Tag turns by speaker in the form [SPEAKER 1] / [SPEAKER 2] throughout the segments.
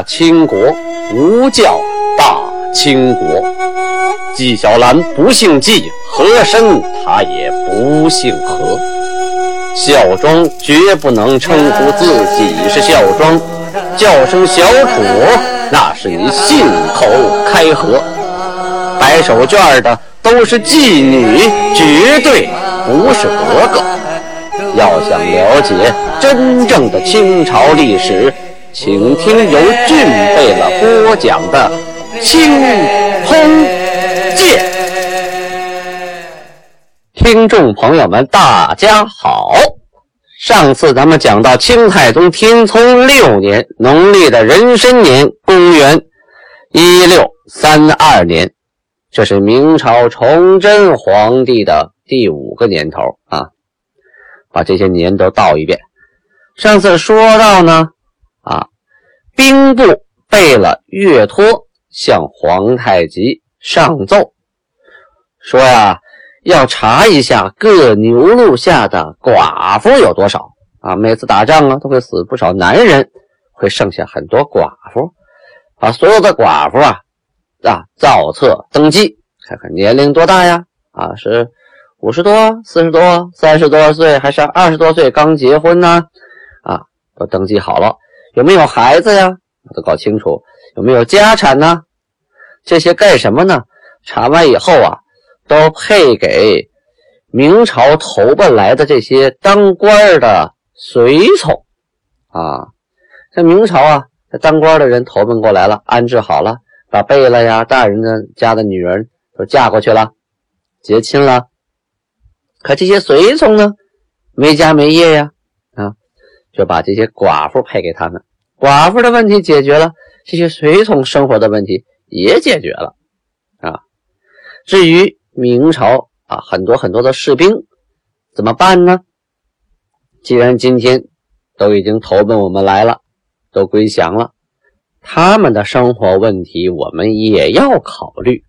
[SPEAKER 1] 大清国，吾叫大清国。纪晓岚不姓纪，和珅他也不姓和。孝庄绝不能称呼自己是孝庄，叫声小楚，那是你信口开河。摆手绢的都是妓女，绝对不是格格。要想了解真正的清朝历史，请听由俊贝勒播讲的《清通鉴》。听众朋友们，大家好。上次咱们讲到清太宗天聪六年，农历的壬申年，公元一六三二年，这是明朝崇祯皇帝的第五个年头啊。把这些年都倒一遍。上次说到呢，啊，兵部备了月托向皇太极上奏，说呀，要查一下各牛录下的寡妇有多少啊。每次打仗啊，都会死不少男人，会剩下很多寡妇，把所有的寡妇啊啊造册登记，看看年龄多大呀？啊，是。五十多、四十多、三十多岁，还是二十多岁刚结婚呢？啊，都登记好了，有没有孩子呀？都搞清楚，有没有家产呢？这些干什么呢？查完以后啊，都配给明朝投奔来的这些当官的随从啊。这明朝啊，这当官的人投奔过来了，安置好了，把贝勒呀、大人的家的女人都嫁过去了，结亲了。可这些随从呢，没家没业呀，就把这些寡妇配给他们，寡妇的问题解决了，这些随从生活的问题也解决了，啊，至于明朝啊，很多很多的士兵怎么办呢？既然今天都已经投奔我们来了，都归降了，他们的生活问题我们也要考虑，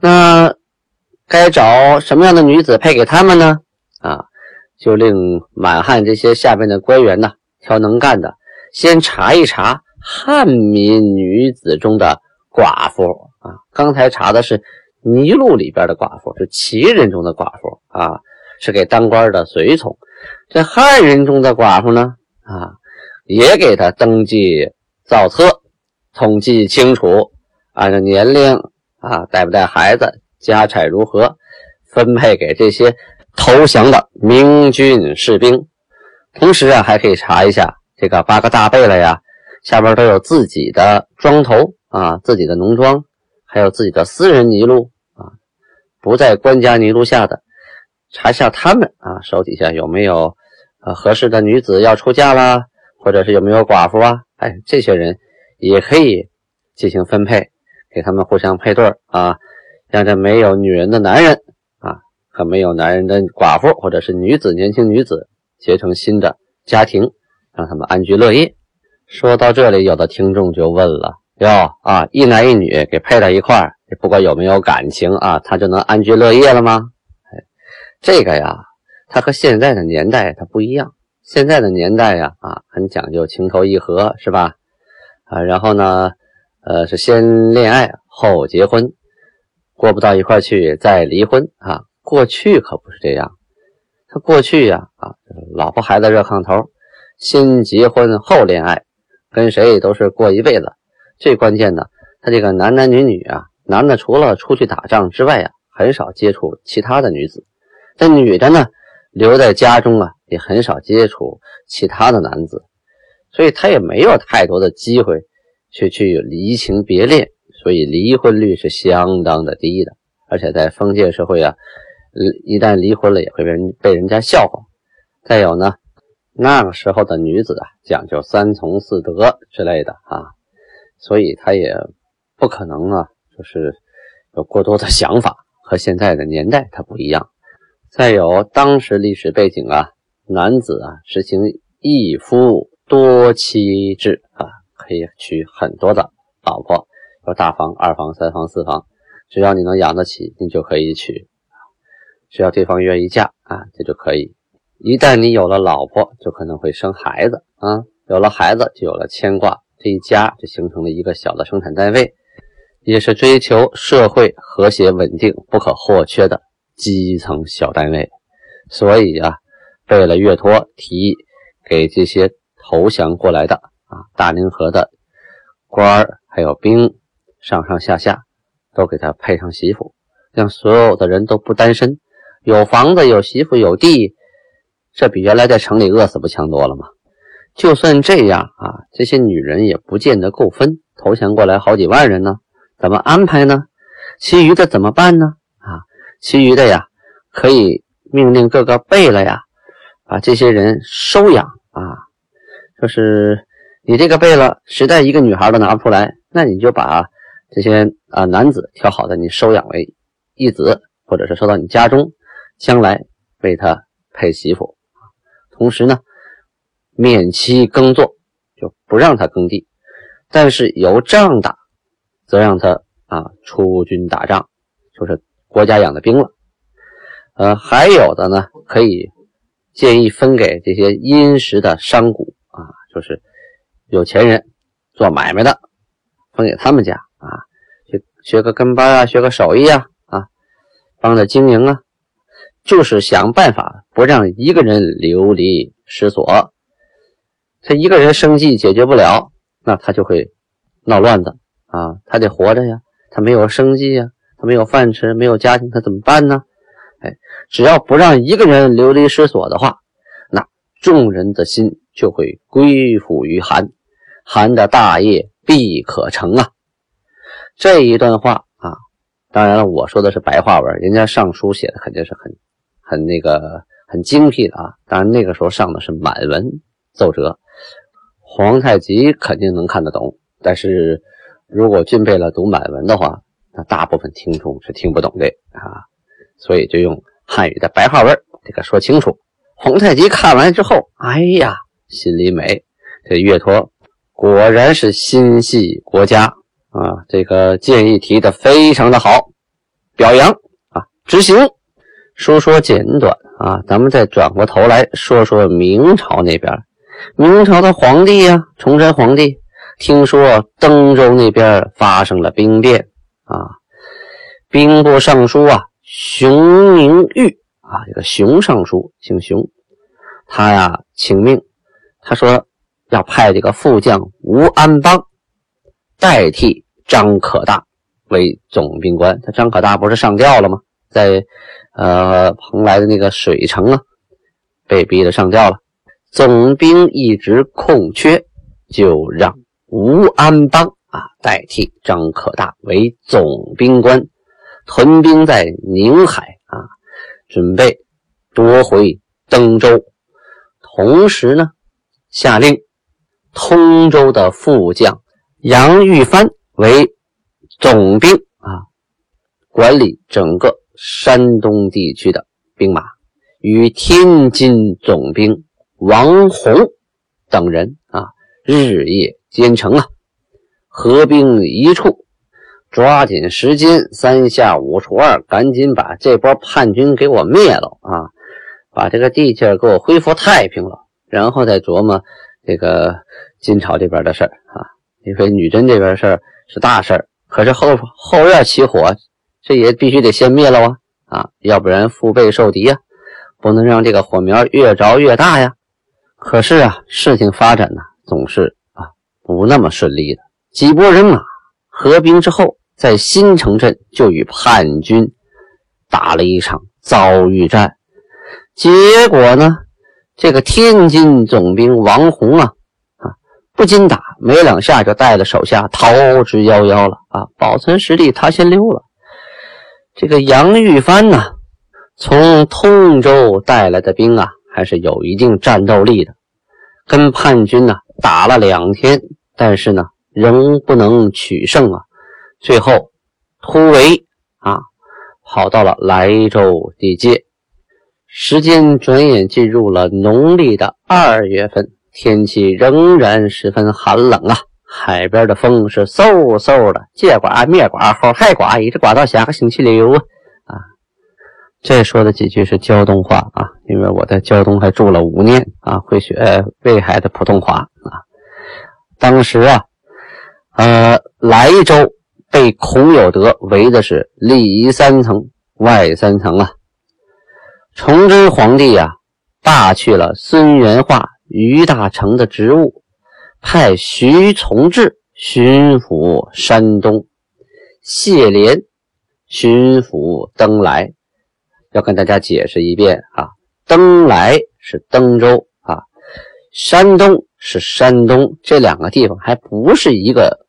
[SPEAKER 1] 那。该找什么样的女子配给他们呢？就令满汉这些下边的官员呢，挑能干的，先查一查汉民女子中的寡妇啊。刚才查的是尼禄里边的寡妇，是旗人中的寡妇啊，是给当官的随从。这汉人中的寡妇呢，啊，也给他登记造册，统计清楚，按照年龄啊，带不带孩子。家产如何分配给这些投降的明军士兵？同时啊，还可以查一下这个八个大贝勒呀，下边都有自己的庄头啊，自己的农庄，还有自己的私人泥路啊，不在官家泥路下的，查一下他们啊，手底下有没有呃合适的女子要出嫁啦，或者是有没有寡妇啊？哎，这些人也可以进行分配，给他们互相配对啊。让这没有女人的男人，和没有男人的寡妇或者是女子、年轻女子结成新的家庭，让他们安居乐业。说到这里，有的听众就问了：哟啊，一男一女给配到一块儿，不管有没有感情啊，他就能安居乐业了吗？哎，这个呀，它和现在的年代它不一样。现在的年代呀，啊，很讲究情投意合，是吧？啊，然后呢，呃，是先恋爱后结婚。过不到一块去再离婚啊！过去可不是这样，他过去呀啊，老婆孩子热炕头，先结婚后恋爱，跟谁都是过一辈子。最关键的，他这个男男女女啊，男的除了出去打仗之外呀，很少接触其他的女子；这女的呢，留在家中啊，也很少接触其他的男子，所以他也没有太多的机会去去离情别恋。所以离婚率是相当的低的，而且在封建社会啊，一旦离婚了也会被人被人家笑话。再有呢，那个时候的女子啊，讲究三从四德之类的啊，所以她也不可能啊，就是有过多的想法，和现在的年代它不一样。再有当时历史背景啊，男子啊实行一夫多妻制啊，可以娶很多的老婆。有大房、二房、三房、四房，只要你能养得起，你就可以娶。只要对方愿意嫁啊，这就可以。一旦你有了老婆，就可能会生孩子啊，有了孩子就有了牵挂这一家就形成了一个小的生产单位，也是追求社会和谐稳定不可或缺的基层小单位。所以啊，贝勒岳托提议给这些投降过来的啊大宁河的官儿还有兵上上下下都给他配上媳妇，让所有的人都不单身，有房子、有媳妇、有地，这比原来在城里饿死不强多了吗？就算这样啊，这些女人也不见得够分。投降过来好几万人呢，怎么安排呢？其余的怎么办呢？啊，其余的呀，可以命令各个贝勒呀，把这些人收养啊。就是你这个贝勒实在一个女孩都拿不出来，那你就把这些啊男子挑好的，你收养为义子，或者是收到你家中，将来为他配媳妇。同时呢。免其耕作，就不让他耕地；但是有仗打，则让他啊出军打仗，就是国家养的兵了。呃，还有的呢，可以建议分给这些殷实的商贾啊，就是有钱人做买卖的，分给他们家啊，学学个跟班啊，学个手艺啊，啊，帮着经营啊，就是想办法不让一个人流离失所。他一个人生计解决不了，那他就会闹乱子啊！他得活着呀，他没有生计呀，他没有饭吃，没有家庭，他怎么办呢？哎，只要不让一个人流离失所的话，那众人的心就会归附于韩，韩的大业必可成啊！这一段话啊，当然了，我说的是白话文，人家上书写的肯定是很很那个很精辟的啊！当然那个时候上的是满文奏折。皇太极肯定能看得懂，但是如果具备了读满文的话，那大部分听众是听不懂的啊，所以就用汉语的白话文这个说清楚。皇太极看完之后，哎呀，心里美，这岳托果然是心系国家啊，这个建议提的非常的好，表扬啊，执行。说说简短啊，咱们再转过头来说说明朝那边。明朝的皇帝呀，崇祯皇帝听说登州那边发生了兵变啊，兵部尚书啊，熊明玉啊，这个熊尚书姓熊，他呀请命，他说要派这个副将吴安邦代替张可大为总兵官。他张可大不是上吊了吗？在呃蓬莱的那个水城啊，被逼得上吊了。总兵一直空缺，就让吴安邦啊代替张可大为总兵官，屯兵在宁海啊，准备夺回登州。同时呢，下令通州的副将杨玉帆为总兵啊，管理整个山东地区的兵马，与天津总兵。王洪等人啊，日夜兼程啊，合兵一处，抓紧时间，三下五除二，赶紧把这波叛军给我灭了啊！把这个地界给我恢复太平了，然后再琢磨这个金朝这边的事儿啊。因为女真这边事儿是大事儿，可是后后院起火，这也必须得先灭了啊！啊，要不然腹背受敌呀，不能让这个火苗越着越大呀。可是啊，事情发展呢，总是啊不那么顺利的。几拨人马合兵之后，在新城镇就与叛军打了一场遭遇战。结果呢，这个天津总兵王洪啊啊不禁打，没两下就带着手下逃之夭夭了啊！保存实力，他先溜了。这个杨玉帆呢，从通州带来的兵啊。还是有一定战斗力的，跟叛军呢打了两天，但是呢仍不能取胜啊。最后突围啊，跑到了莱州地界。时间转眼进入了农历的二月份，天气仍然十分寒冷啊。海边的风是嗖嗖的，借刮灭刮，后还刮，一直刮到下个星期六啊啊。这说的几句是胶东话啊，因为我在胶东还住了五年啊，会学威海的普通话啊。当时啊，呃，莱州被孔有德围的是里三层外三层啊。崇祯皇帝呀，罢去了孙元化、于大成的职务，派徐从志巡抚山东，谢莲巡抚登莱。要跟大家解释一遍啊，登莱是登州啊，山东是山东，这两个地方还不是一个，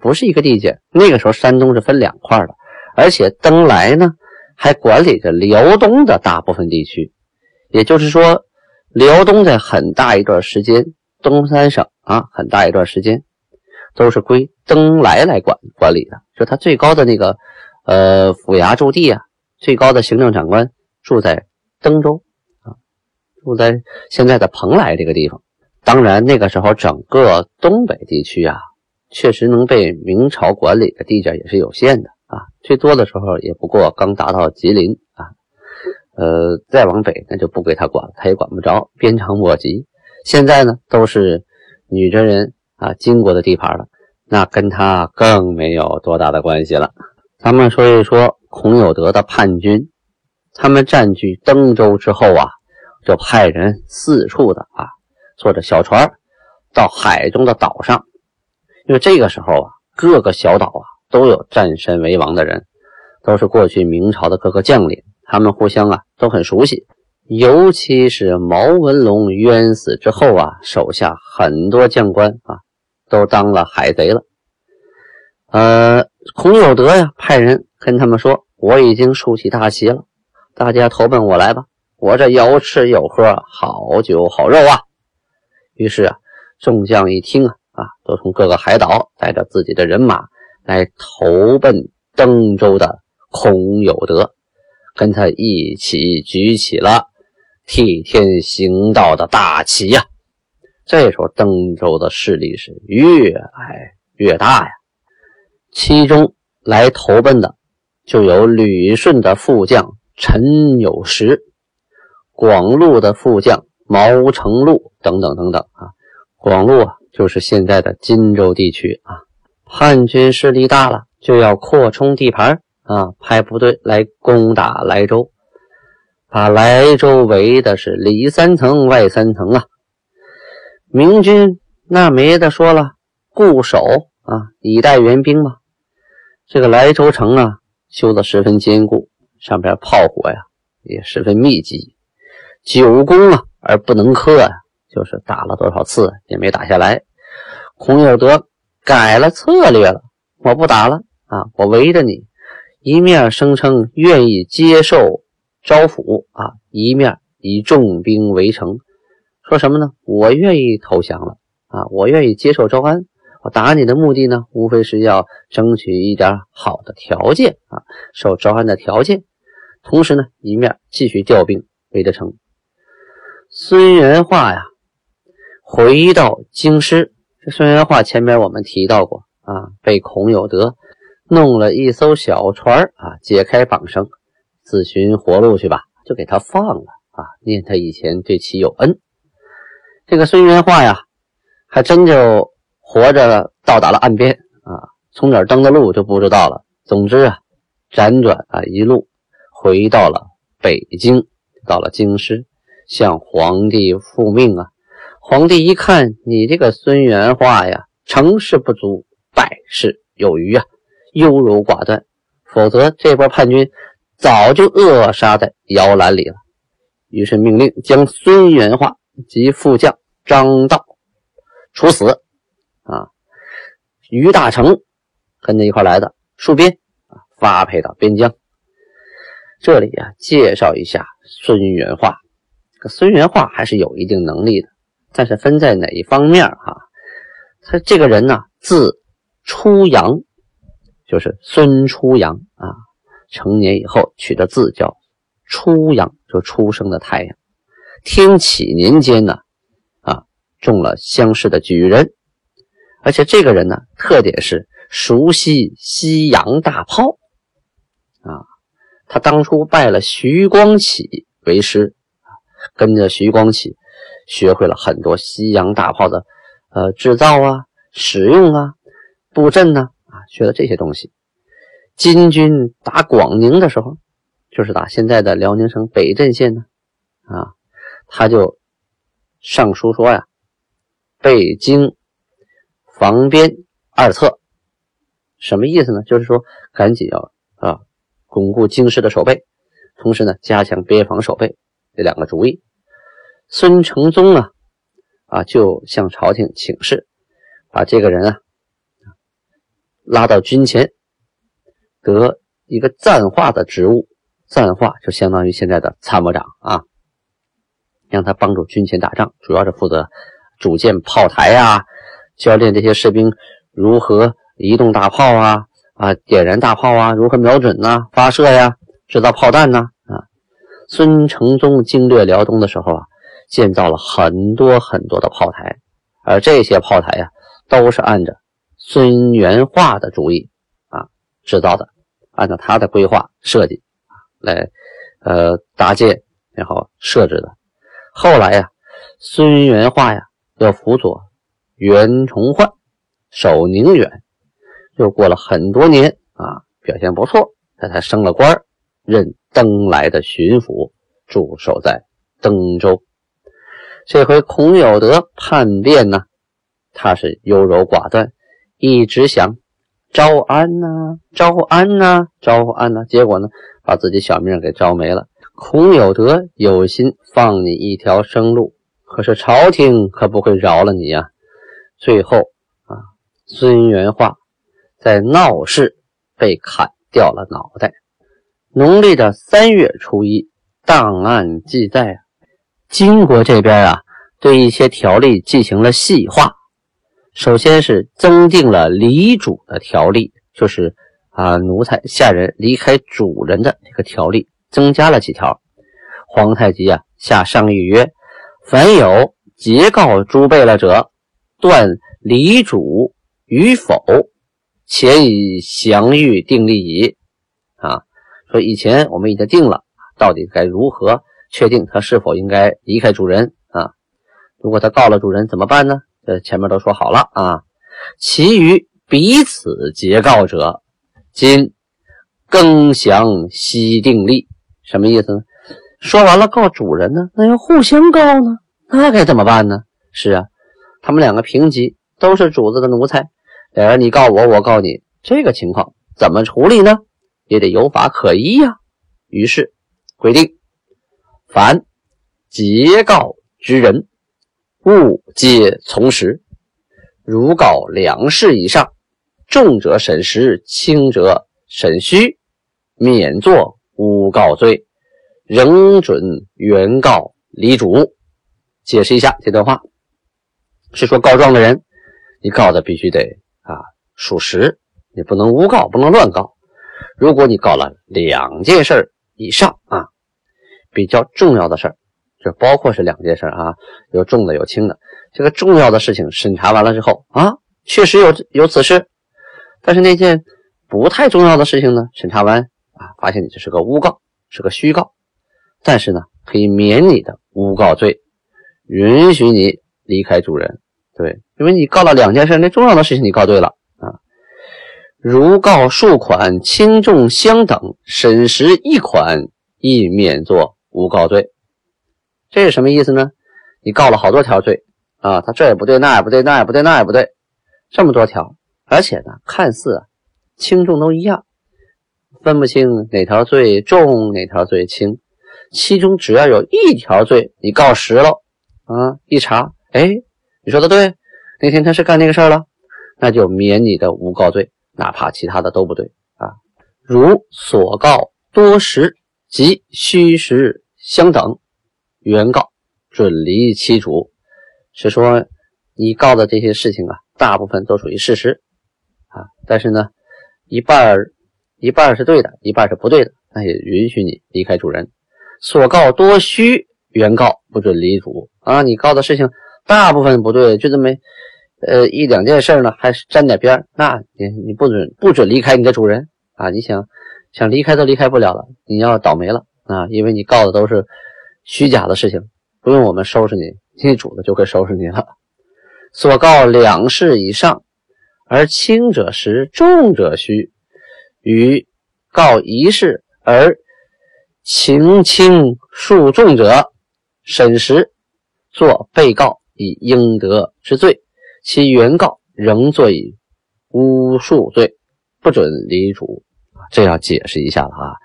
[SPEAKER 1] 不是一个地界。那个时候山东是分两块的，而且登莱呢。还管理着辽东的大部分地区，也就是说，辽东在很大一段时间，东三省啊，很大一段时间都是归登莱来管管理的。就他最高的那个呃府衙驻地啊，最高的行政长官住在登州啊，住在现在的蓬莱这个地方。当然，那个时候整个东北地区啊，确实能被明朝管理的地界也是有限的。啊，最多的时候也不过刚达到吉林啊，呃，再往北那就不归他管了，他也管不着，鞭长莫及。现在呢，都是女真人啊金国的地盘了，那跟他更没有多大的关系了。咱们说一说孔有德的叛军，他们占据登州之后啊，就派人四处的啊，坐着小船到海中的岛上，因为这个时候啊，各个小岛啊。都有占山为王的人，都是过去明朝的各个将领，他们互相啊都很熟悉。尤其是毛文龙冤死之后啊，手下很多将官啊都当了海贼了。呃，孔有德呀，派人跟他们说：“我已经竖起大旗了，大家投奔我来吧，我这有吃有喝，好酒好肉啊。”于是啊，众将一听啊啊，都从各个海岛带着自己的人马。来投奔登州的孔有德，跟他一起举起了替天行道的大旗呀！这时候登州的势力是越来越大呀。其中来投奔的就有旅顺的副将陈有时、广路的副将毛成禄等等等等啊。广路啊，就是现在的荆州地区啊。汉军势力大了，就要扩充地盘啊，派部队来攻打莱州，把莱州围的是里三层外三层啊。明军那没得说了，固守啊，以待援兵嘛。这个莱州城啊，修得十分坚固，上边炮火呀也十分密集，久攻啊而不能克呀，就是打了多少次也没打下来。孔有德。改了策略了，我不打了啊！我围着你，一面声称愿意接受招抚啊，一面以重兵围城，说什么呢？我愿意投降了啊！我愿意接受招安。我打你的目的呢，无非是要争取一点好的条件啊，受招安的条件。同时呢，一面继续调兵围着城。孙元化呀，回到京师。这孙元化前面我们提到过啊，被孔有德弄了一艘小船啊，解开绑绳，自寻活路去吧，就给他放了啊，念他以前对其有恩。这个孙元化呀，还真就活着到达了岸边啊，从哪儿登的路就不知道了。总之啊，辗转啊一路回到了北京，到了京师，向皇帝复命啊。皇帝一看，你这个孙元化呀，成事不足，败事有余啊，优柔寡断，否则这波叛军早就扼杀在摇篮里了。于是命令将孙元化及副将张道处死。啊，于大成跟着一块来的戍边啊，发配到边疆。这里啊，介绍一下孙元化。孙元化还是有一定能力的。但是分在哪一方面哈？他这个人呢，字初阳，就是孙初阳啊。成年以后取的字叫初阳，就出生的太阳。天启年间呢，啊，中了乡试的举人，而且这个人呢，特点是熟悉西洋大炮啊。他当初拜了徐光启为师，跟着徐光启。学会了很多西洋大炮的，呃，制造啊、使用啊，布阵呢，啊，学了这些东西。金军打广宁的时候，就是打现在的辽宁省北镇县呢，啊，他就上书说呀，北京防边二策，什么意思呢？就是说赶紧要啊，巩固京师的守备，同时呢，加强边防守备这两个主意。孙承宗啊，啊，就向朝廷请示，把这个人啊拉到军前。得一个赞化的职务，赞化就相当于现在的参谋长啊，让他帮助军前打仗，主要是负责组建炮台啊，教练这些士兵如何移动大炮啊，啊，点燃大炮啊，如何瞄准呐，发射呀，制造炮弹呐，啊。孙承宗经略辽东的时候啊，建造了很多很多的炮台，而这些炮台呀，都是按着孙元化的主意啊制造的。按照他的规划设计来，呃，搭建然后设置的。后来呀，孙元化呀要辅佐袁崇焕守宁远，又过了很多年啊，表现不错，他才升了官，任登莱的巡抚，驻守在登州。这回孔有德叛变呢，他是优柔寡断，一直想。招安呐，招安呐，招安呐！结果呢，把自己小命给招没了。孔有德有心放你一条生路，可是朝廷可不会饶了你呀。最后啊，孙元化在闹市被砍掉了脑袋。农历的三月初一，档案记载啊，金国这边啊，对一些条例进行了细化。首先是增订了离主的条例，就是啊，奴才下人离开主人的这个条例，增加了几条。皇太极啊下上谕曰：“凡有截告诸贝勒者，断离主与否，且以详谕定立矣。”啊，说以前我们已经定了，到底该如何确定他是否应该离开主人啊？如果他告了主人怎么办呢？这，前面都说好了啊，其余彼此结告者，今更详悉定例，什么意思呢？说完了告主人呢，那要互相告呢，那该怎么办呢？是啊，他们两个平级，都是主子的奴才，两人你告我，我告你，这个情况怎么处理呢？也得有法可依呀。于是规定，凡结告之人。物皆从实，如告两事以上，重者审实，轻者审虚，免作诬告罪，仍准原告离主。解释一下这段话，是说告状的人，你告的必须得啊属实，你不能诬告，不能乱告。如果你告了两件事以上啊，比较重要的事儿。就包括是两件事啊，有重的有轻的。这个重要的事情审查完了之后啊，确实有有此事，但是那件不太重要的事情呢，审查完啊，发现你这是个诬告，是个虚告，但是呢，可以免你的诬告罪，允许你离开主人。对，因为你告了两件事，那重要的事情你告对了啊。如告数款轻重相等，审实一款，亦免作诬告罪。这是什么意思呢？你告了好多条罪啊，他这也不对，那也不对，那也不对，那也不对，这么多条，而且呢，看似轻重都一样，分不清哪条罪重，哪条罪轻。其中只要有一条罪你告实了啊，一查，哎，你说的对，那天他是干那个事儿了，那就免你的诬告罪，哪怕其他的都不对啊。如所告多实及虚实相等。原告准离其主，是说你告的这些事情啊，大部分都属于事实啊，但是呢，一半一半是对的，一半是不对的，那也允许你离开主人。所告多虚，原告不准离主啊。你告的事情大部分不对，就这么呃一两件事呢，还是沾点边那你你不准不准离开你的主人啊。你想想离开都离开不了了，你要倒霉了啊，因为你告的都是。虚假的事情不用我们收拾你，你主子就会收拾你了。所告两事以上，而轻者实，重者虚。与告一事而情轻数重者，审时作被告以应得之罪，其原告仍作以诬数罪，不准离主。这要解释一下了啊！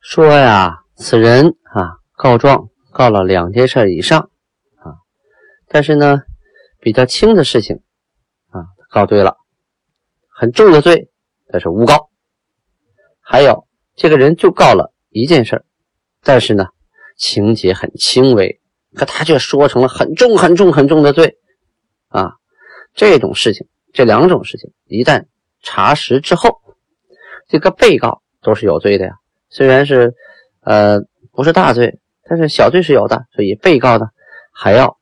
[SPEAKER 1] 说呀，此人啊告状告了两件事以上啊，但是呢，比较轻的事情啊告对了，很重的罪，但是诬告。还有这个人就告了一件事但是呢，情节很轻微，可他却说成了很重、很重、很重的罪啊！这种事情，这两种事情一旦查实之后，这个被告都是有罪的呀。虽然是呃不是大罪，但是小罪是有的，所以被告呢还要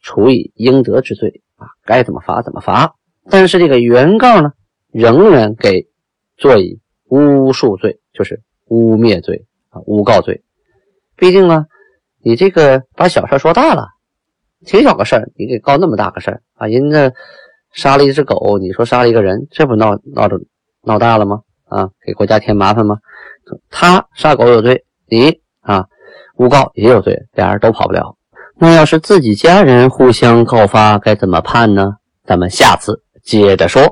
[SPEAKER 1] 处以应得之罪啊，该怎么罚怎么罚。但是这个原告呢，仍然给做以。诬术罪就是污蔑罪啊，诬告罪。毕竟呢，你这个把小事说大了，挺小个事儿，你给告那么大个事儿啊？人家杀了一只狗，你说杀了一个人，这不闹闹着闹大了吗？啊，给国家添麻烦吗？他杀狗有罪，你啊诬告也有罪，俩人都跑不了。那要是自己家人互相告发，该怎么判呢？咱们下次接着说。